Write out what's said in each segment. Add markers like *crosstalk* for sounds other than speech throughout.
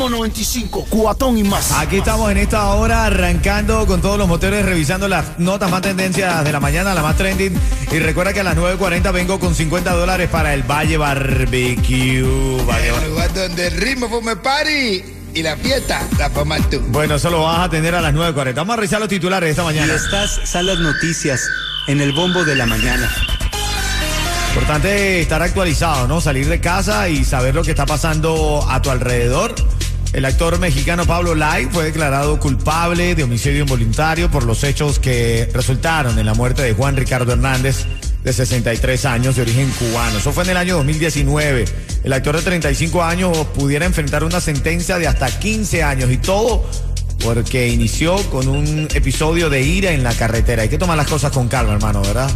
Ritmo 95, cuatón y más. Aquí estamos en esta hora arrancando con todos los motores, revisando las notas más tendencias de la mañana, la más trending. Y recuerda que a las 9.40 vengo con 50 dólares para el Valle Barbecue. Valle El lugar donde el ritmo fue party y la fiesta la formas tú. Bueno, eso lo vas a tener a las 9.40. Vamos a revisar los titulares de esta Y mañana. estas son las noticias en el bombo de la mañana. Importante estar actualizado, ¿no? Salir de casa y saber lo que está pasando a tu alrededor. El actor mexicano Pablo Lai fue declarado culpable de homicidio involuntario por los hechos que resultaron en la muerte de Juan Ricardo Hernández, de 63 años, de origen cubano. Eso fue en el año 2019. El actor de 35 años pudiera enfrentar una sentencia de hasta 15 años y todo porque inició con un episodio de ira en la carretera. Hay que tomar las cosas con calma, hermano, ¿verdad?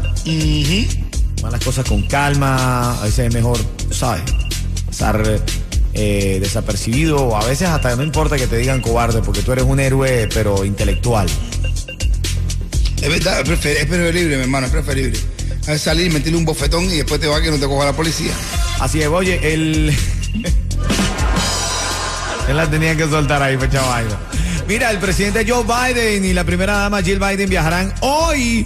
Tomar las cosas con calma, a veces es mejor, ¿sabes? Estar eh, desapercibido, o a veces hasta no importa que te digan cobarde, porque tú eres un héroe, pero intelectual. Es verdad, es, prefer- es preferible, mi hermano, es preferible. A salir, meterle un bofetón y después te va que no te coja la policía. Así es, oye, él. *laughs* él la tenía que soltar ahí, fecha vaina. Mira, el presidente Joe Biden y la primera dama Jill Biden viajarán hoy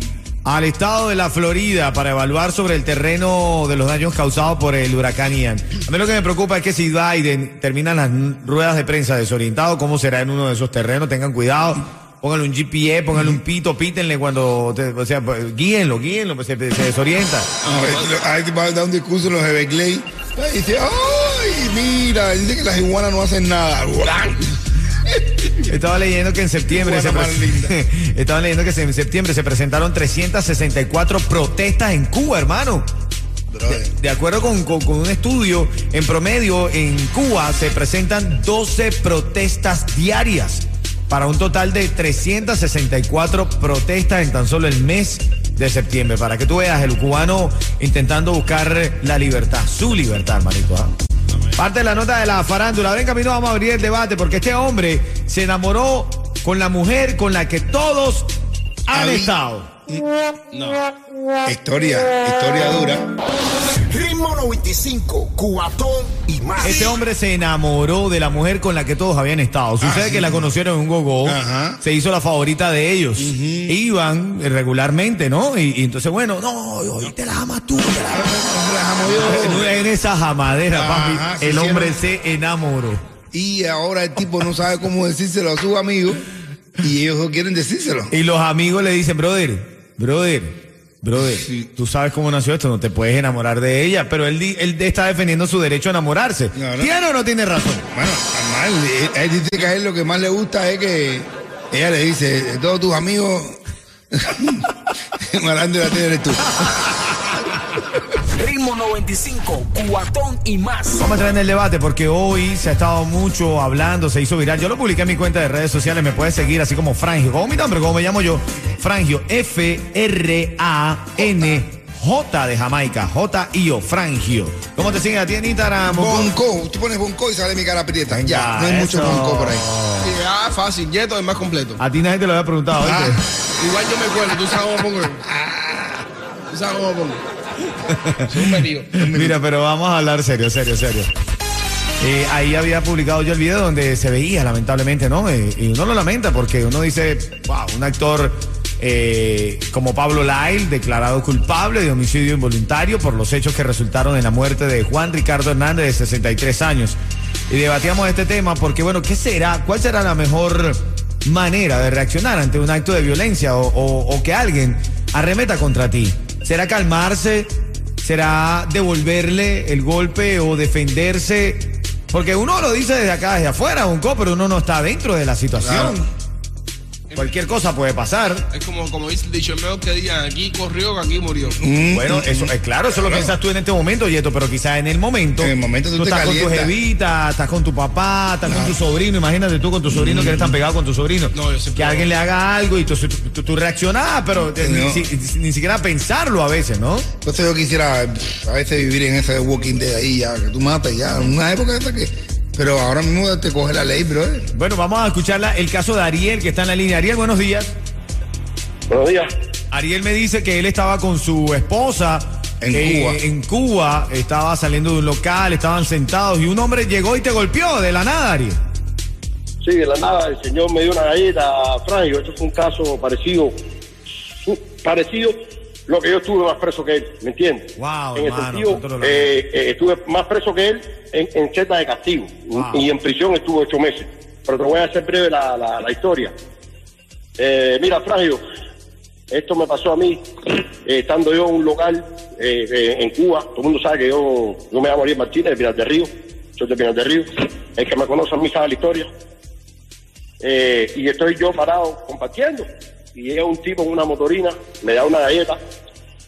al estado de la Florida para evaluar sobre el terreno de los daños causados por el huracán Ian. A mí lo que me preocupa es que si Biden termina las ruedas de prensa desorientado, ¿cómo será en uno de esos terrenos? Tengan cuidado. Pónganle un GPS, pónganle un pito, pítenle cuando, te- o sea, pues, guíenlo, guíenlo, pues se, se desorienta. A ver, a ver, va a dar un discurso en los Everglades. Y dice, ¡ay, mira! Dice que las iguanas no hacen nada. *laughs* Estaba leyendo que en septiembre se leyendo que en septiembre se presentaron 364 protestas en Cuba, hermano. De, de acuerdo con, con- con un estudio, en promedio en Cuba se presentan 12 protestas diarias para un total de 364 protestas en tan solo el mes de septiembre. Para que tú veas, el cubano intentando buscar la libertad, su libertad, hermanito. ¿ah? Parte de la nota de la farándula. Ahora en camino vamos a abrir el debate porque este hombre se enamoró con la mujer con la que todos han Ahí. estado. Historia, historia dura. Ritmo 95, cuatón y más. Este hombre se enamoró de la mujer con la que todos habían estado. Sucede que la conocieron en un gogo. Se hizo la favorita de ellos. Iban regularmente, ¿no? Y, y entonces, bueno, no, hoy te la amas tú. te la amas. En esa jamadera, Ajá, papi, el hombre se enamoró. Y ahora el tipo no sabe cómo decírselo a sus amigos y ellos no quieren decírselo. Y los amigos le dicen, brother, brother, brother, Sí. tú sabes cómo nació esto, no te puedes enamorar de ella, pero él, está defendiendo su derecho a enamorarse. Claro. ¿Tiene o no tiene razón? Bueno. Él, él dice que a él lo que más le gusta es que ella le dice, todos tus amigos, *laughs* malandro la eres tú. Ritmo 95, cuatón y más. Vamos a entrar en el debate porque hoy se ha estado mucho hablando, se hizo viral. Yo lo publiqué en mi cuenta de redes sociales, me puedes seguir así como Frangio. ¿Cómo mi nombre? ¿Cómo me llamo yo? Frangio, F-R-A-N-J de Jamaica, J-I-O, Frangio. ¿Cómo te siguen a ti en Instagram? Bonco, tú pones bonco y sale mi cara prieta. Ya, no hay mucho bonco por ahí. Sí, ah, fácil, Yeto es más completo. A ti nadie te lo había preguntado, ¿viste? Ah. Igual yo me acuerdo, tú sabes cómo pongo. Tú sabes cómo pongo. *laughs* Mira, pero vamos a hablar serio, serio, serio. Eh, ahí había publicado yo el video donde se veía, lamentablemente, ¿no? Eh, y uno lo lamenta porque uno dice, wow, un actor eh, como Pablo Lyle, declarado culpable de homicidio involuntario por los hechos que resultaron en la muerte de Juan Ricardo Hernández, de 63 años. Y debatíamos este tema porque, bueno, ¿qué será? ¿Cuál será la mejor manera de reaccionar ante un acto de violencia o, o- o que alguien arremeta contra ti? ¿Será calmarse? será devolverle el golpe o defenderse. Porque uno lo dice desde acá, desde afuera, un pero uno no está dentro de la situación. Cualquier cosa puede pasar. Es como, como dice el dicho, que digan aquí corrió aquí murió. Bueno, eso es claro, eso lo piensas tú en este momento, Yeto, pero quizás en el momento. En el momento tú estás con tu jevita, estás con tu papá, estás con tu sobrino. Imagínate tú con tu sobrino que eres tan pegado con tu sobrino. No, yo siempre que alguien le haga algo y tú, tú, tú- pero eh, No. ni, si- ni siquiera pensarlo a veces, ¿no? Entonces yo quisiera a veces vivir en ese walking de ahí ya, que tú matas ya. Una época esta que. Pero ahora mismo te coge la ley, bro. Bueno, vamos a escuchar la- el caso de Ariel que está en la línea. Ariel, buenos días. Buenos días. Ariel me dice que él estaba con su esposa En eh, Cuba. En Cuba, estaba saliendo de un local, estaban sentados y un hombre llegó y te golpeó de la nada, Ariel. Sí, de la nada, el señor me dio una galleta, Franjo. Esto fue un caso parecido, parecido lo que yo estuve más preso que él, ¿me entiendes? Wow, en el sentido, eh, eh, estuve más preso que él en, en celda de castigo Wow. y en prisión estuve ocho meses. Pero te voy a hacer breve la, la- la historia. Eh, mira, Fragio, esto me pasó a mí eh, estando yo en un local en Cuba. Todo el mundo sabe que yo, yo me llamo Ariel Martínez de Pinar del Río. Soy de Pinar del Río. El que me conoce a mí sabe la historia. Y estoy yo parado compartiendo. Y llega un tipo con una motorina, me da una galleta.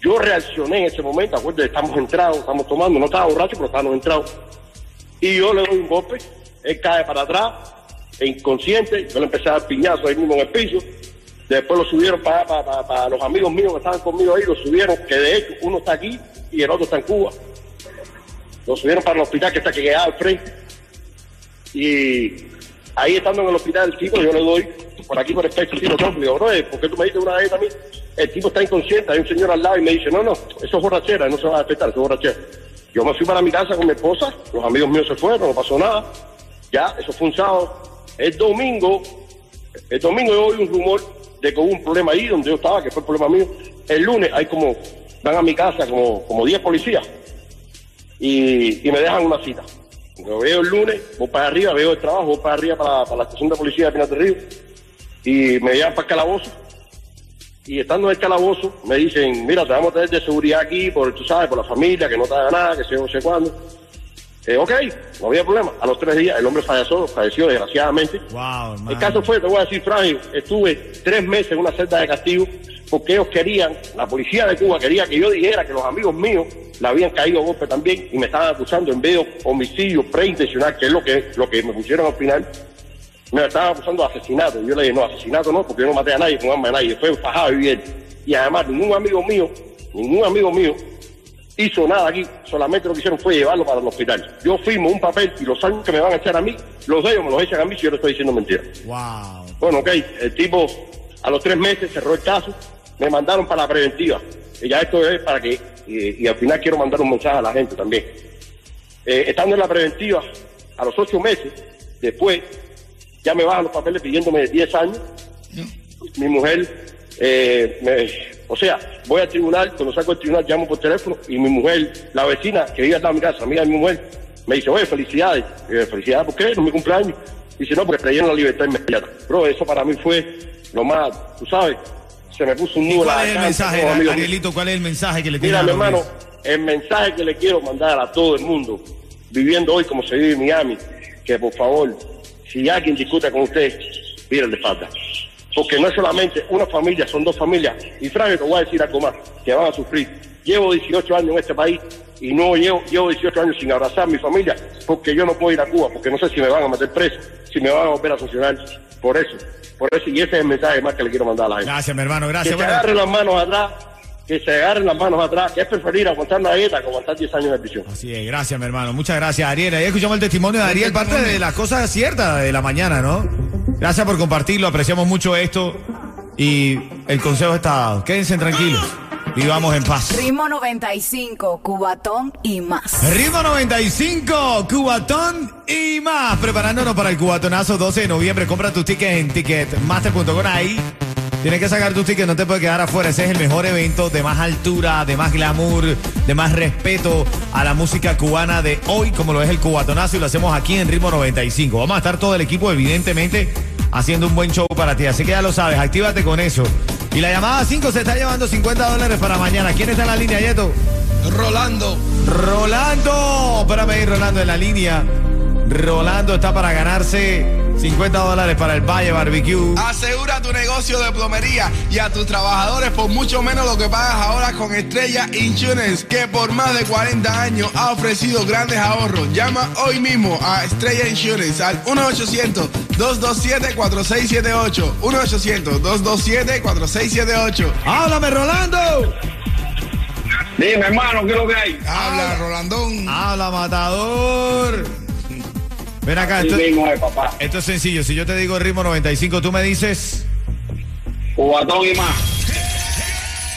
Yo reaccioné en ese momento, acuérdate, estamos entrados, estamos tomando, no estaba borracho, pero estábamos entrados. Y yo le doy un golpe, él cae para atrás, e inconsciente, yo le empecé a dar piñazo ahí mismo en el piso. Después lo subieron para, para, para- para los amigos míos que estaban conmigo ahí, lo subieron, que de hecho uno está aquí y el otro está en Cuba. Lo subieron para el hospital que está que quedaba al frente. Y ahí estando en el hospital el tipo, yo le doy por aquí por el pecho tiro y digo, bro, ¿por qué tú me diste una vez a mí? El tipo está inconsciente, hay un señor al lado y me dice, no, no, eso es borrachera, no se va a despertar, eso es borrachera. Yo me fui para mi casa con mi esposa, los amigos míos se fueron, no pasó nada. Ya, eso fue un sábado. El domingo, el domingo yo oí un rumor de que hubo un problema ahí donde yo estaba, que fue el problema mío. El lunes hay como, van a mi casa como, como 10 policías y, me dejan una cita. Lo veo el lunes, voy para arriba, veo el trabajo, voy para arriba para, la estación de policía de Pinar Río y me llevan para el calabozo. Y estando en el calabozo, me dicen, mira, te vamos a tener de seguridad aquí, por, tú sabes, por la familia, que no te haga nada, que sé no sé cuándo. Eh, ok, no había problema. A los tres días el hombre falleció, falleció desgraciadamente. Wow. El caso fue, te voy a decir, frágil, estuve tres meses en una celda de castigo porque ellos querían, la policía de Cuba quería que yo dijera que los amigos míos le habían caído a golpe también y me estaban acusando en vez de homicidio preintencional, que es lo que, lo que me pusieron al final, me estaban acusando de asesinato. Yo le dije, no, asesinato no, porque yo no maté a nadie con arma de nadie, fue fajado y bien. Y además, ningún amigo mío, ningún amigo mío hizo nada aquí, solamente lo que hicieron fue llevarlo para el hospital. Yo firmo un papel y los años que me van a echar a mí, los de ellos me los echan a mí si yo le estoy diciendo mentira. Wow. Bueno, ok, el tipo a los tres meses cerró el caso, me mandaron para la preventiva. Y ya esto es para que, y, y al final quiero mandar un mensaje a la gente también. Eh, estando en la preventiva, a los ocho meses, después, ya me bajan los papeles pidiéndome 10 años. Mi mujer, eh, me- o sea, voy al tribunal, cuando salgo del tribunal llamo por teléfono y mi mujer, la vecina que vive de mi casa, amiga de mi mujer, me dice, oye, felicidades. Felicidades, ¿por qué? No es mi cumpleaños. Dice, no, porque creyeron la libertad inmediata. Bro, eso para mí fue lo más, tú sabes, se me puso un ¿Y nudo en la cuál es el mensaje. Arielito? ¿Cuál es el mensaje que le tiene Mira, a mi hermano, el mensaje que le quiero mandar a todo el mundo, viviendo hoy como se vive en Miami, que por favor, si alguien discute con usted, pídele falta. Porque no es solamente una familia, son dos familias. Y Frank, te voy a decir algo más, que van a sufrir. Llevo 18 años en este país y no llevo, llevo 18 años sin abrazar a mi familia porque yo no puedo ir a Cuba, porque no sé si me van a meter preso, si me van a volver a sancionar. Por eso, por eso, y ese es el mensaje más que le quiero mandar a la gente. Gracias, mi hermano, Que gracias. se Bueno, agarren las manos atrás, que se agarren las manos atrás, que es preferir aguantar una dieta que aguantar 10 años de prisión. Así es, gracias, mi hermano. Muchas gracias, Ariel. Ahí escuchamos el testimonio de Ariel, parte de las cosas ciertas de la mañana, ¿no? Gracias por compartirlo, apreciamos mucho esto. Y el consejo está dado. Quédense tranquilos. Vivamos en paz. Ritmo 95, Cubatón y más. Ritmo 95, Cubatón y más. Preparándonos para el Cubatonazo 12 de noviembre. Compra tus tickets en ticketmaster.com. Ahí tienes que sacar tus tickets, no te puedes quedar afuera. Ese es el mejor evento de más altura, de más glamour, de más respeto a la música cubana de hoy, como lo es el Cubatonazo. Y lo hacemos aquí en Ritmo 95. Vamos a estar todo el equipo, evidentemente, haciendo un buen show para ti. Así que ya lo sabes, actívate con eso. Y la llamada 5 se está llevando 50 dólares para mañana. ¿Quién está en la línea, Yeto? Rolando. Rolando. Espérame ahí, Rolando, en la línea. Rolando está para ganarse 50 dólares para el Valle Barbecue. Asegura tu negocio de plomería y a tus trabajadores por mucho menos lo que pagas ahora con Estrella Insurance, que por más de 40 años ha ofrecido grandes ahorros. Llama hoy mismo a Estrella Insurance al 1-800-227-4678. 1-800-227-4678. ¡Háblame, Rolando! Dime, hermano, ¿qué es lo que hay? Habla, Rolandón. ¡Habla, matador! Ven acá, esto, mismo es, papá. esto es sencillo. Si yo te digo ritmo 95, tú me dices. Cubatón y más.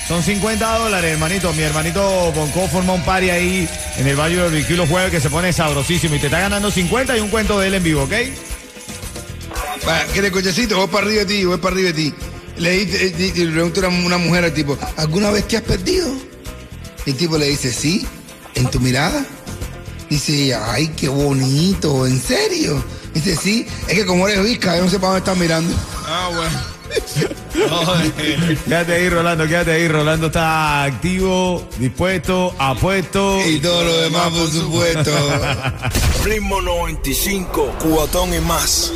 Son 50 dólares, hermanito. Mi hermanito Bonco forma un party ahí en el Valle Barbecue los jueves que se pone sabrosísimo y te está ganando 50 y un cuento de él en vivo, ¿ok? Va, que de cochecito, voy para arriba de ti, voy para arriba de ti. Le, dice- eh, le pregunta una, una mujer al tipo, ¿alguna vez te has perdido? Y el tipo le dice, sí, en tu mirada. Dice ella, ay, qué bonito, ¿en serio? Dice, sí, es que como eres visca, yo no sé para dónde estás mirando. Ah, bueno. *laughs* Quédate ahí, Rolando, quédate ahí. Rolando está activo, dispuesto, apuesto. Y todo lo demás, por supuesto. *laughs* Ritmo 95, cubatón y más.